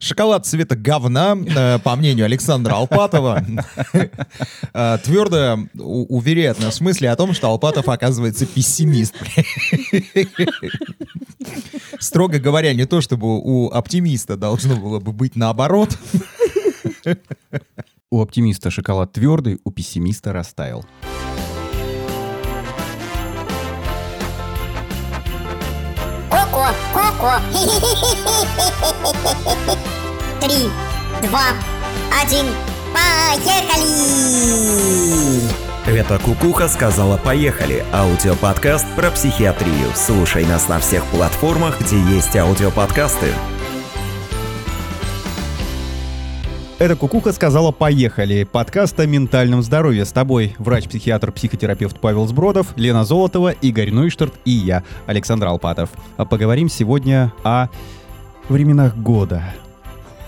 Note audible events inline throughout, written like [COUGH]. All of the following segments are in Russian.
Шоколад цвета говна, э, по мнению Александра Алпатова, э, твердо уверяет нас в смысле о том, что Алпатов оказывается пессимист. Строго говоря, не то чтобы у оптимиста должно было бы быть наоборот. У оптимиста шоколад твердый, у пессимиста растаял. Коко. [LAUGHS] Три, два, один, поехали! Это Кукуха сказала «Поехали» – аудиоподкаст про психиатрию. Слушай нас на всех платформах, где есть аудиоподкасты. Это Кукуха сказала «Поехали». Подкаст о ментальном здоровье. С тобой врач-психиатр-психотерапевт Павел Сбродов, Лена Золотова, Игорь Нойштарт и я, Александр Алпатов. А Поговорим сегодня о временах года.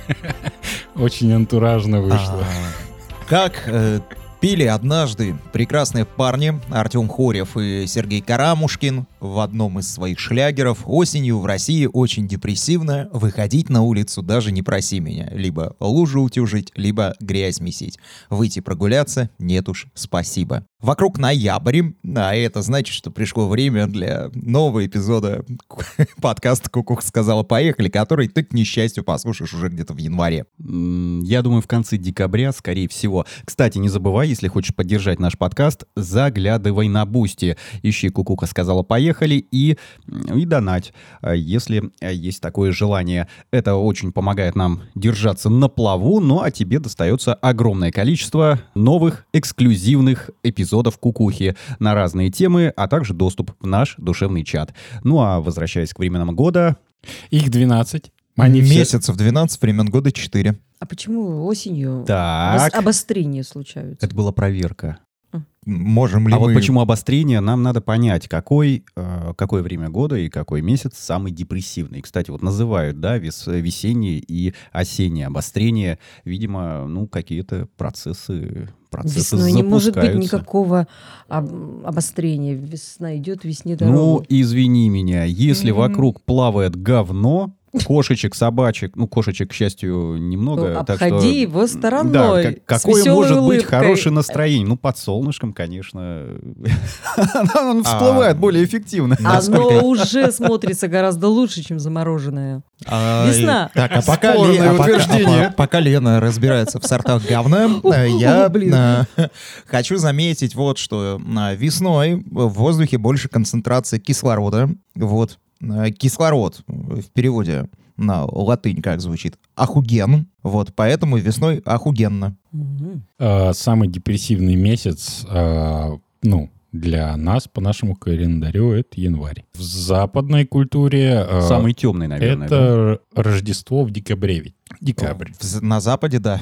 [LAUGHS] Очень антуражно вышло. А, Как э, пели однажды прекрасные парни Артем Хорев и Сергей Карамушкин в одном из своих шлягеров «Осенью в России очень депрессивно, выходить на улицу даже не проси меня, либо лужу утюжить, либо грязь месить. Выйти прогуляться — нет уж, спасибо». Вокруг ноябрь, а это значит, что пришло время для нового эпизода [LAUGHS] подкаста «Кукуха сказала поехали», который ты, к несчастью, послушаешь уже где-то в январе. Я думаю, в конце декабря, скорее всего. Кстати, не забывай, если хочешь поддержать наш подкаст, заглядывай на Boosty. Ищи «Кукуха сказала поехали» и, и донать, а, если а, есть такое желание. Это очень помогает нам держаться на плаву, ну а тебе достается огромное количество новых эксклюзивных эпизодов «Кукухи» на разные темы, а также доступ в наш душевный чат. Ну а возвращаясь к временам года, Их 12. Они все- Месяцев 12, времен года 4. А почему осенью так, обос- обострения случаются? это была проверка. Можем ли А мы... вот почему обострение, нам надо понять, какой, э, какое время года и какой месяц самый депрессивный. Кстати, вот называют, да, вес, весеннее и осеннее обострение. Видимо, ну, какие-то процессы, процессы Весной не может быть запускаются. никакого об- обострения. Весна идет, весне Ну, дорога. извини меня, если Мгм. вокруг плавает говно, кошечек, собачек, ну, кошечек, к счастью, немного. Ну, так что- обходи его стороной, Да, как- какое может быть улыбкой. хорошее настроение? Ну, под солнышком, конечно, [LAUGHS] оно всплывает более эффективно. Оно уже смотрится гораздо лучше, чем замороженное. А, Весна. Так, а пока, а пока- утверждение. а по- пока Лена разбирается в сортах говна, [LAUGHS] э, я блин. э, [LAUGHS] хочу заметить вот что. э, Весной в воздухе больше концентрации кислорода. Вот. Э, Кислород в переводе на латынь как звучит? Ахуген. Вот, поэтому весной ахугенно. Э, самый депрессивный месяц, э, ну, для нас, по нашему календарю, это январь. В западной культуре э, Самый темный, наверное. да? это Рождество в декабре ведь. Декабрь. В- На Западе, да.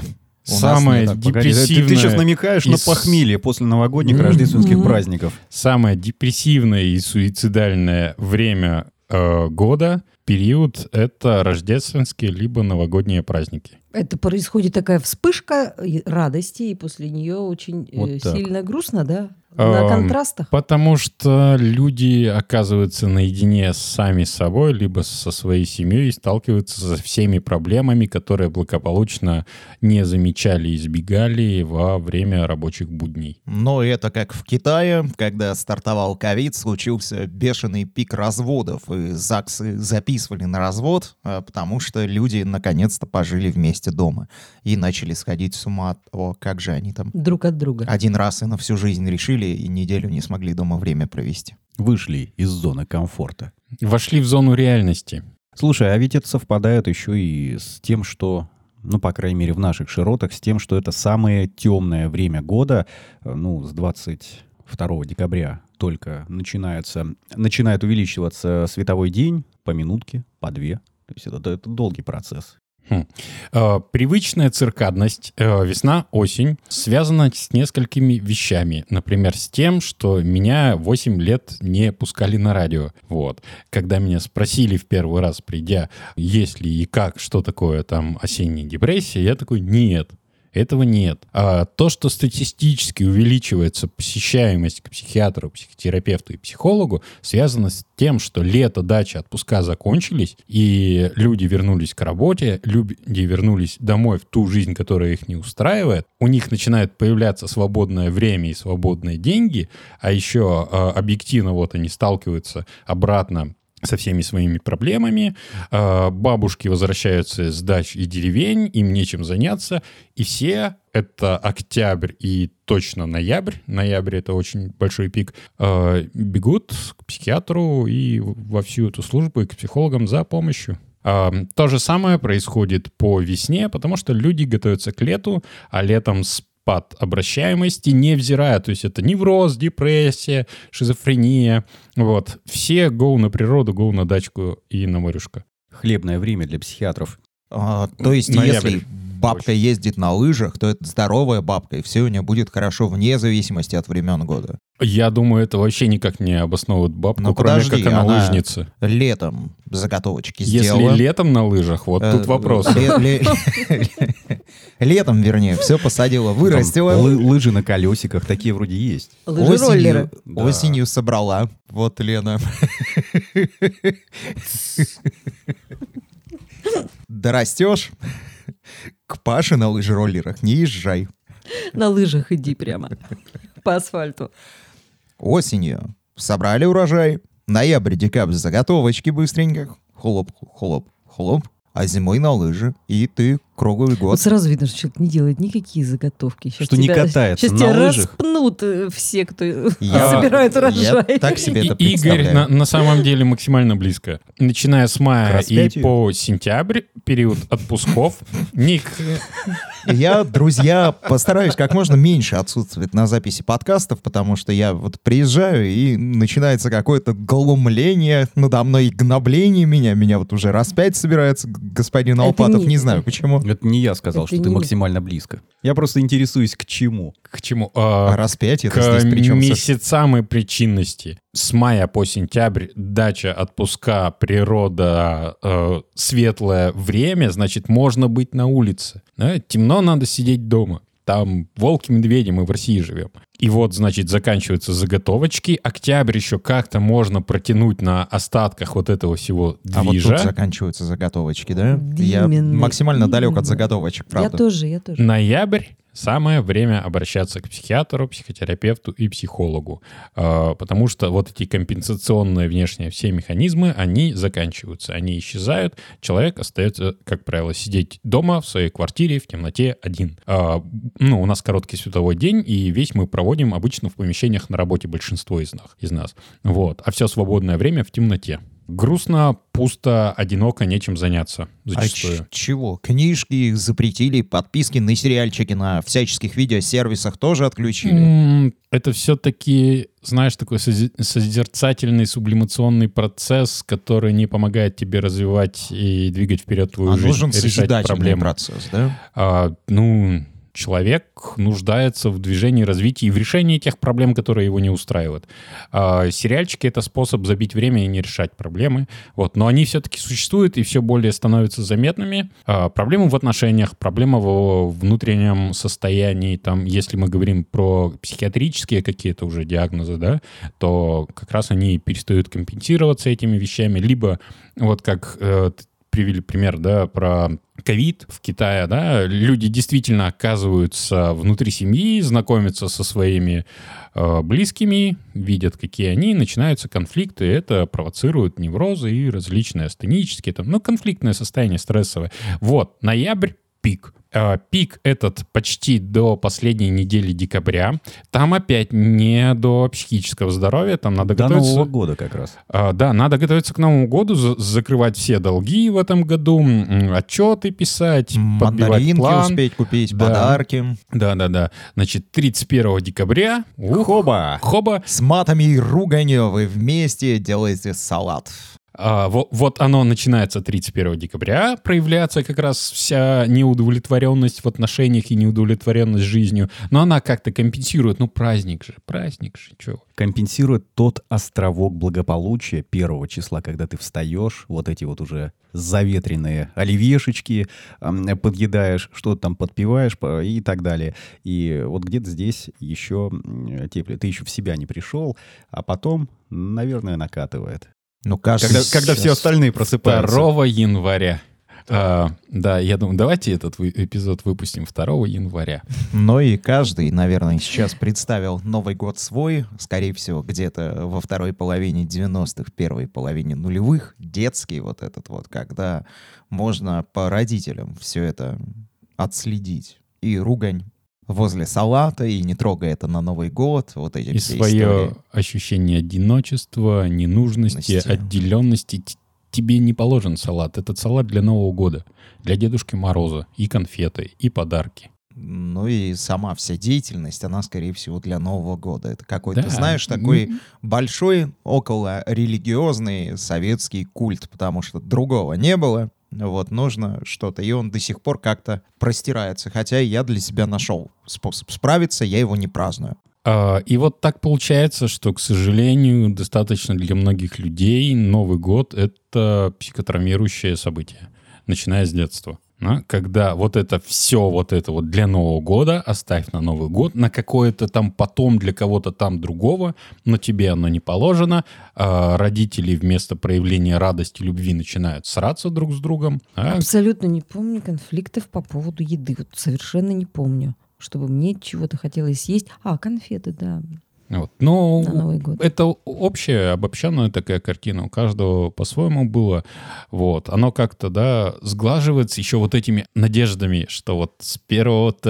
У Самое так. Погоди, ты- депрессивное... Ты, сейчас намекаешь на из- похмелье после новогодних Мгм. рождественских праздников. Самое депрессивное и суицидальное время э, года, период, это рождественские либо новогодние праздники. Это происходит такая вспышка радости, и после нее очень э, Вот так. сильно грустно, да? На Эм, контрастах. Потому что люди оказываются наедине сами с собой, либо со своей семьей и сталкиваются со всеми проблемами, которые благополучно не замечали и избегали во время рабочих будней. Но это как в Китае, когда стартовал ковид, случился бешеный пик разводов, и ЗАГСы записывали на развод, а, потому что люди наконец-то пожили вместе дома и начали сходить с ума от того, как же они там Друг от друга. один раз и на всю жизнь решили и неделю не смогли дома время провести. Вышли из зоны комфорта. Вошли в зону реальности. Слушай, а ведь это совпадает еще и с тем, что, ну, по крайней мере, в наших широтах, с тем, что это самое темное время года, э, ну, с 22 декабря только начинается, начинает увеличиваться световой день по минутке, по две. То есть это, это долгий процесс. Э, Привычная циркадность э, весна-осень связана с несколькими вещами. Например, с тем, что меня 8 лет не пускали на радио. Вот. Когда меня спросили в первый раз, придя, есть ли и как, что такое там осенняя депрессия, я такой, нет. Этого нет. А то, что статистически увеличивается посещаемость к психиатру, психотерапевту и психологу, связано с тем, что лето, дача, отпуска закончились, и люди вернулись к работе, люди вернулись домой в ту жизнь, которая их не устраивает, у них начинает появляться свободное время и свободные деньги, а еще э, объективно вот они сталкиваются обратно со всеми своими проблемами. Э, Бабушки возвращаются с дач и деревень, им нечем заняться. И все, это октябрь и точно ноябрь, ноябрь это очень большой пик, э, бегут к психиатру и во всю эту службу и к психологам за помощью. А, То же самое происходит по весне, потому что люди готовятся к лету, а летом спад обращаемости, невзирая, то есть это невроз, депрессия, шизофрения, вот. Все гоу на природу, гоу на дачку и на морюшка. Хлебное время для психиатров. А, то есть, Ноябрь. если бабка ездит на лыжах, то это здоровая бабка, и все у нее будет хорошо вне зависимости от времен года. Я думаю, это вообще никак не обосновывает бабку, Ну, кроме подожди, как она, она- лыжница. Летом заготовочки Если сделала. летом на лыжах, вот Э, тут вопрос. ле- ле- Летом, вернее, все посадила, вырастила. лы- лыжи на колесиках, такие вроде есть. Да. осенью собрала. Вот, Лена. Дорастешь, к Паше на лыжероллерах не езжай. На лыжах иди прямо по асфальту. Осенью собрали урожай. Ноябрь, декабрь, заготовочки быстренько. Хлоп, хлоп, хлоп. А зимой на лыжи. И ты круглый год. Вот сразу видно, что человек не делает никакие заготовки. Щас Что не тебя- катается щас на тебя лыжах. распнут э, все, кто Я- [LAUGHS] собирает я урожай. так себе это Игорь на, на самом деле максимально близко. Начиная с мая и по сентябрь, период отпусков, [LAUGHS] Ник, Я, друзья, постараюсь как можно меньше отсутствовать на записи подкастов, потому что я вот приезжаю, и начинается какое-то глумление надо мной, гнобление меня. Меня вот уже распять собирается г- господин Алпатов, не- не знаю почему. Это не я сказал, Это что ты не- максимально близко. Я просто интересуюсь, к чему. к чему? А А, распять это к здесь причем... месяцам и причинности. С мая по сентябрь дача, отпуска, природа, э, светлое время, значит, можно быть на улице. Да? Темно, надо сидеть дома. Там волки, медведи, мы в России живем. И вот, значит, заканчиваются заготовочки. Октябрь еще как-то можно протянуть на остатках вот этого всего А вот движа. тут заканчиваются заготовочки, да? Я Именно, максимально далек от именно. заготовочек, Я правда. тоже, я тоже. Ноябрь самое время обращаться к психиатру, психотерапевту и психологу, А, потому что вот эти компенсационные внешние все механизмы, они заканчиваются, они исчезают, человек остается, как правило, сидеть дома в своей квартире в темноте один. А, Ну, у нас короткий световой день, и весь мы проводим обычно в помещениях на работе большинство из нас. Из нас. Вот. А все свободное время в темноте. Грустно, пусто, одиноко, нечем заняться А зачастую. ч- чего? Книжки их запретили, подписки на сериальчики на всяческих видеосервисах тоже отключили. Это все-таки, знаешь, такой созерцательный сублимационный процесс, который не помогает тебе развивать и двигать вперед твою А жизнь, нужен решать созидательный проблемы. процесс, да? А, ну, человек нуждается в движении, развитии и в решении тех проблем, которые его не устраивают. А, сериальчики — это способ забить время и не решать проблемы. Вот. Но они все-таки существуют и все более становятся заметными. А, проблемы в отношениях, проблема в внутреннем состоянии. Там, если мы говорим про психиатрические какие-то уже диагнозы, да, то как раз они перестают компенсироваться этими вещами. Либо вот как э, привели пример, да, про ковид в Китае, да, люди действительно оказываются внутри семьи, знакомятся со своими э, близкими, видят, какие они, начинаются конфликты, это провоцирует неврозы и различные астенические, там, ну, конфликтное состояние стрессовое. Вот, ноябрь пик. Э, Пик этот почти до последней недели декабря. Там опять не до психического здоровья, там надо До готовиться... Нового года как раз. А, Да, надо готовиться к Новому году, за- закрывать все долги в этом году, отчеты писать, Мандаринки план. успеть купить, Да. подарки. Да-да-да. Значит, 31 декабря. ух, Хоба! Хоба. С матами и руганью вы вместе делаете салат. А, во- вот оно начинается 31 декабря, проявляться как раз вся неудовлетворенность в отношениях и неудовлетворенность жизнью. Но она как-то компенсирует. Ну, праздник же, праздник же, чё. компенсирует тот островок благополучия первого числа, когда ты встаешь, вот эти вот уже заветренные оливьешечки подъедаешь, что-то там подпиваешь по- и так далее. И вот где-то здесь еще теплее. Ты еще в себя не пришел, а потом, наверное, накатывает. Ну, кажется, Когда, когда все остальные просыпаются. 2 января. А, да, я думаю, давайте этот эпизод выпустим 2 января. Но и каждый, наверное, сейчас представил Новый год свой, скорее всего, где-то во второй половине 90-х, первой половине нулевых, детский вот этот вот, когда можно по родителям все это отследить. И ругань возле салата, и не трогай это на Новый год, вот эти И все свое истории. ощущение одиночества, ненужности, Ности. отделенности. Тебе не положен салат. Этот салат для Нового года. Для Дедушки Мороза. И конфеты, и подарки. Ну и сама вся деятельность, она, скорее всего, для Нового года. Это какой-то, Да. знаешь, такой М, большой около религиозный советский культ, потому что другого не было. Вот, нужно что-то. И он до сих пор как-то простирается. Хотя я для себя нашел способ справиться, я его не праздную. А, И вот так получается, что, к сожалению, достаточно для многих людей Новый год — это психотравмирующее событие, начиная с детства. А, Когда вот это все, вот это вот для Нового года оставь на Новый год, на какое-то там потом для кого-то там другого, но тебе оно не положено. А Родители вместо проявления радости, любви начинают сраться друг с другом. А Абсолютно не помню конфликтов по поводу еды. Вот совершенно не помню, чтобы мне чего-то хотелось съесть. А, конфеты, да, Вот. Но на Новый год. это общая, обобщенная такая картина. У каждого по-своему было. Вот. Оно как-то, да, сглаживается еще вот этими надеждами, что вот с 1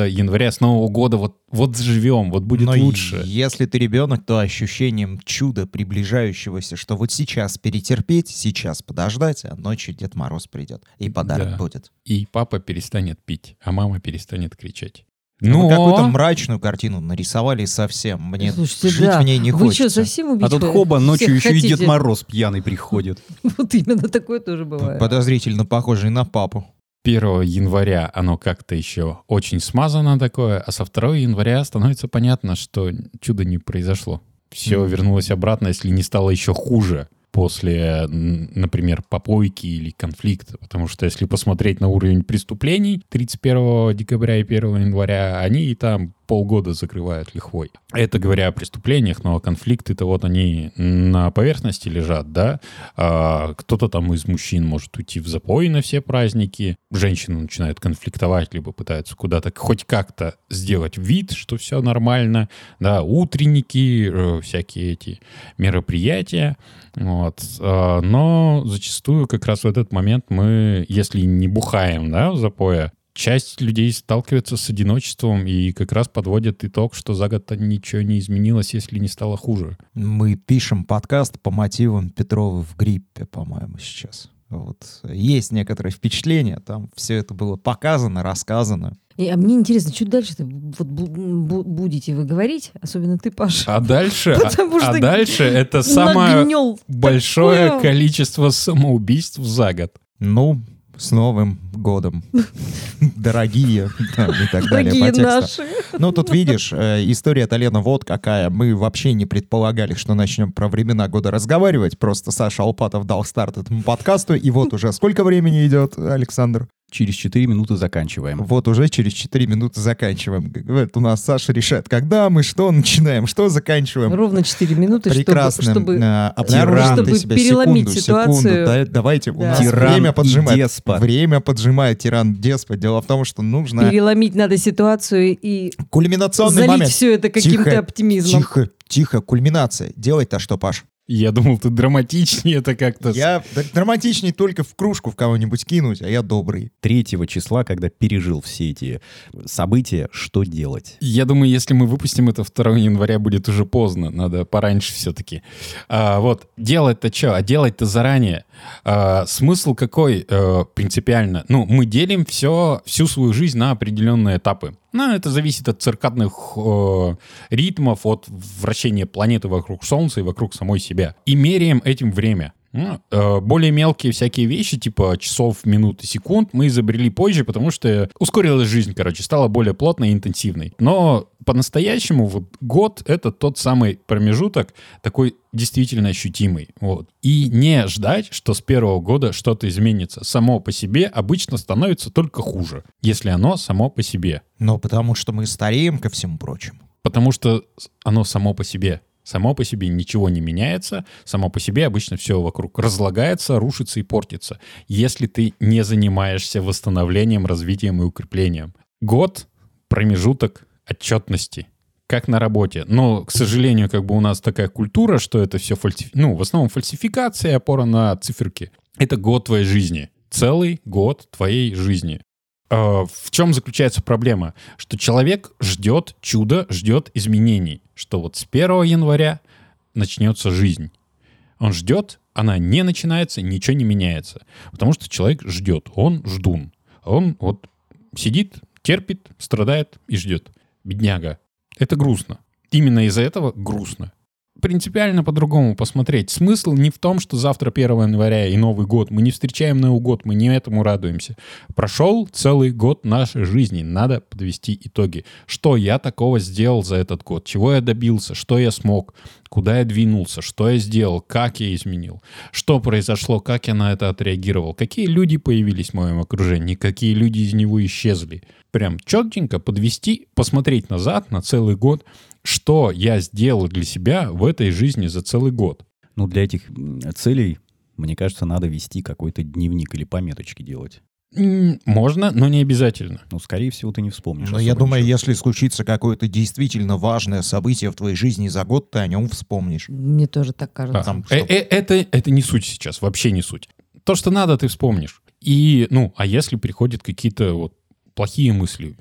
января, с Нового года вот, вот заживем, вот будет Но лучше. если ты ребенок, то ощущением чуда приближающегося, что вот сейчас перетерпеть, сейчас подождать, а ночью Дед Мороз придет и подарок Да. будет. И папа перестанет пить, а мама перестанет кричать. Ну, Но какую-то мрачную картину нарисовали совсем. Мне Слушайте, жить да. в ней не Вы хочется. что, совсем убить А тут хо- хоба, ночью еще и Дед хотите? Мороз пьяный приходит. [LAUGHS] Вот именно такое тоже бывает. Подозрительно похожий на папу. 1 января оно как-то еще очень смазано такое, а со 2 января становится понятно, что чудо не произошло. Все Мгм. вернулось обратно, если не стало еще хуже после, например, попойки или конфликта. Потому что если посмотреть на уровень преступлений 31 декабря и 1 января, они и там полгода закрывают лихвой. Это говоря о преступлениях, но конфликты-то вот они на поверхности лежат, да? А, кто-то там из мужчин может уйти в запой на все праздники, женщины начинают конфликтовать, либо пытаются куда-то хоть как-то сделать вид, что все нормально, да, утренники, э, всякие эти мероприятия, вот. А, Но зачастую как раз в этот момент мы, если не бухаем, да, в запоя, часть людей сталкивается с одиночеством и как раз подводят итог, что за год ничего не изменилось, если не стало хуже. Мы пишем подкаст по мотивам Петрова в гриппе, по-моему, сейчас. Вот. Есть некоторые впечатления, там все это было показано, рассказано. И, а мне интересно, что дальше-то вот бу- бу- будете вы говорить, особенно ты, Паша. А дальше, а- Потому а, что дальше это [LAUGHS] самое большое такое. количество самоубийств за год. Ну, с Новым годом, [LAUGHS] дорогие, и так далее Дорогие наши. Ну, тут видишь, э, история Толена вот какая. Мы вообще не предполагали, что начнем про времена года разговаривать. Просто Саша Алпатов дал старт этому подкасту. И вот уже сколько времени идет, Александр? Через 4 минуты заканчиваем. Вот уже через 4 минуты заканчиваем. Говорит, у нас Саша решает, когда мы что начинаем, что заканчиваем. Ровно 4 минуты, чтобы, Прекрасно. чтобы э, обнаружил Тиран. Чтобы себя. переломить секунду, ситуацию. секунду. Да, давайте, у Да. нас Тиран время поджимает. деспот. Время поджимает тиран деспот. Дело в том, что нужно переломить надо ситуацию и кульминационный залить момент. все это каким-то Тихо, оптимизмом. Тихо, тихо, кульминация. Делать-то что, Паш? Я думал, ты драматичнее это как-то... Я так драматичней только в кружку в кого-нибудь кинуть, а я добрый. 3 числа, когда пережил все эти события, что делать? Я думаю, если мы выпустим это 2 января, будет уже поздно. Надо пораньше все-таки. А, вот, делать-то что? А делать-то заранее. А, смысл какой э, принципиально? Ну, мы делим все, всю свою жизнь на определенные этапы. Ну, это зависит от циркадных э, ритмов, от вращения планеты вокруг Солнца и вокруг самой себя. И меряем этим время. Э, Более мелкие всякие вещи, типа часов, минут и секунд, мы изобрели позже, потому что ускорилась жизнь, короче, стала более плотной и интенсивной. Но по-настоящему вот год — это тот самый промежуток, такой действительно ощутимый. Вот. И не ждать, что с первого года что-то изменится. Само по себе обычно становится только хуже, если оно само по себе. Ну, потому что мы стареем, ко всему прочему. Потому что оно само по себе. Само по себе ничего не меняется, само по себе обычно все вокруг разлагается, рушится и портится, если ты не занимаешься восстановлением, развитием и укреплением. Год — промежуток отчетности, как на работе. Но, к сожалению, как бы у нас такая культура, что это все фальсифи... ну, в основном фальсификация, опора на циферки. Это год твоей жизни. Целый год твоей жизни. Э, В чем заключается проблема? Что человек ждет чуда, ждет изменений. Что вот с 1 января начнется жизнь. Он ждет, она не начинается, ничего не меняется. Потому что человек ждет, он ждун. Он вот сидит, терпит, страдает и ждет. Бедняга. Это грустно. Именно из-за этого грустно. Принципиально по-другому посмотреть. Смысл не в том, что завтра 1 января и Новый год. Мы не встречаем Новый год, мы не этому радуемся. Прошел целый год нашей жизни. Надо подвести итоги. Что я такого сделал за этот год? Чего я добился? Что я смог? Куда я двинулся? Что я сделал? Как я изменил? Что произошло? Как я на это отреагировал? Какие люди появились в моем окружении? Какие люди из него исчезли? Прям четенько подвести, посмотреть назад на целый год, что я сделал для себя в этой жизни за целый год. Ну, для этих целей, мне кажется, надо вести какой-то дневник или пометочки делать. Можно, но не обязательно. Ну, скорее всего, ты не вспомнишь. Но я думаю, ничего. если случится какое-то действительно важное событие в твоей жизни за год, ты о нем вспомнишь. Мне тоже так кажется. Там, Э, что- э, это, это не суть сейчас, вообще не суть. То, что надо, ты вспомнишь. И, ну, а если приходят какие-то вот плохие мысли,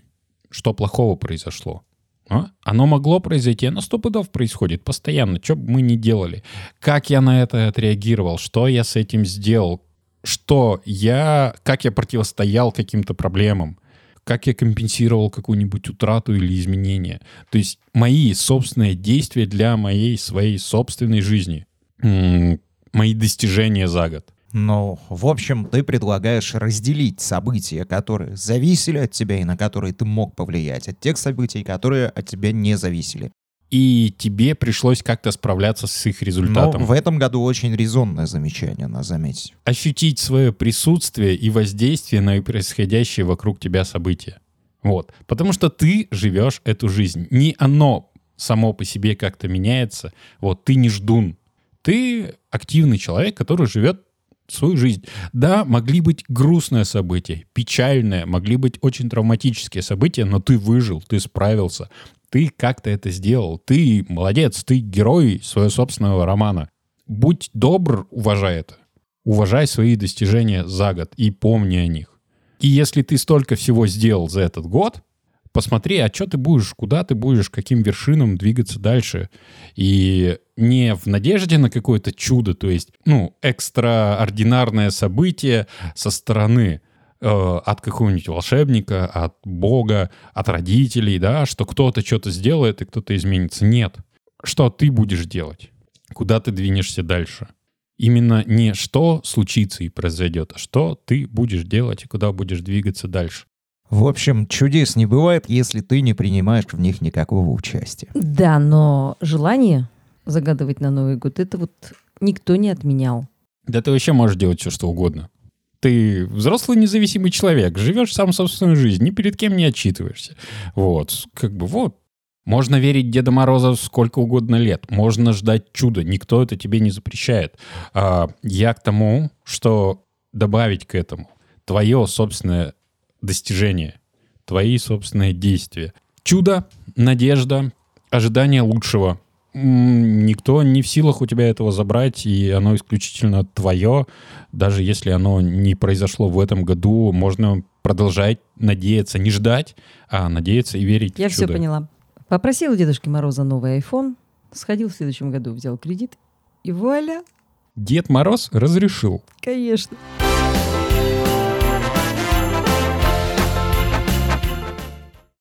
что плохого произошло? А? Оно могло произойти, оно сто пудов происходит постоянно, что бы мы ни делали. Как я на это отреагировал, что я с этим сделал, что я, как я противостоял каким-то проблемам, как я компенсировал какую-нибудь утрату или изменение. То есть мои собственные действия для моей своей собственной жизни. Мои достижения за год. Ну, в общем, ты предлагаешь разделить события, которые зависели от тебя и на которые ты мог повлиять, от тех событий, которые от тебя не зависели. И тебе пришлось как-то справляться с их Но результатом. в этом году очень резонное замечание, надо заметить. ощутить свое присутствие и воздействие на происходящие вокруг тебя события. Вот. Потому что ты живешь эту жизнь. Не оно само по себе как-то меняется. Вот ты не ждун. Ты активный человек, который живет свою жизнь. Да, могли быть грустные события, печальные, могли быть очень травматические события, но ты выжил, ты справился. Ты как-то это сделал. Ты молодец, ты герой своего собственного романа. Будь добр, уважай это. Уважай свои достижения за год и помни о них. И если ты столько всего сделал за этот год, посмотри, а что ты будешь, куда ты будешь, каким вершинам двигаться дальше. И не в надежде на какое-то чудо, то есть, ну, экстраординарное событие со стороны э, от какого-нибудь волшебника, от Бога, от родителей, да, что кто-то что-то сделает и кто-то изменится. Нет. Что ты будешь делать? Куда ты двинешься дальше? Именно не что случится и произойдет, а что ты будешь делать и куда будешь двигаться дальше. В общем, чудес не бывает, если ты не принимаешь в них никакого участия. Да, но желание загадывать на Новый год, это вот никто не отменял. Да ты вообще можешь делать все, что угодно. Ты взрослый независимый человек, живешь сам собственную жизнь, ни перед кем не отчитываешься. Вот, как бы вот. Можно верить Деда Мороза сколько угодно лет, можно ждать чуда, никто это тебе не запрещает. А, я к тому, что добавить к этому твое собственное достижение, твои собственные действия. Чудо, надежда, ожидание лучшего. Никто не в силах у тебя этого забрать, и оно исключительно твое. Даже если оно не произошло в этом году, можно продолжать надеяться, не ждать, а надеяться и верить Я в все чудо. поняла. Попросил у Дедушки Мороза новый iPhone, сходил в следующем году, взял кредит, и вуаля, Дед Мороз разрешил. конечно.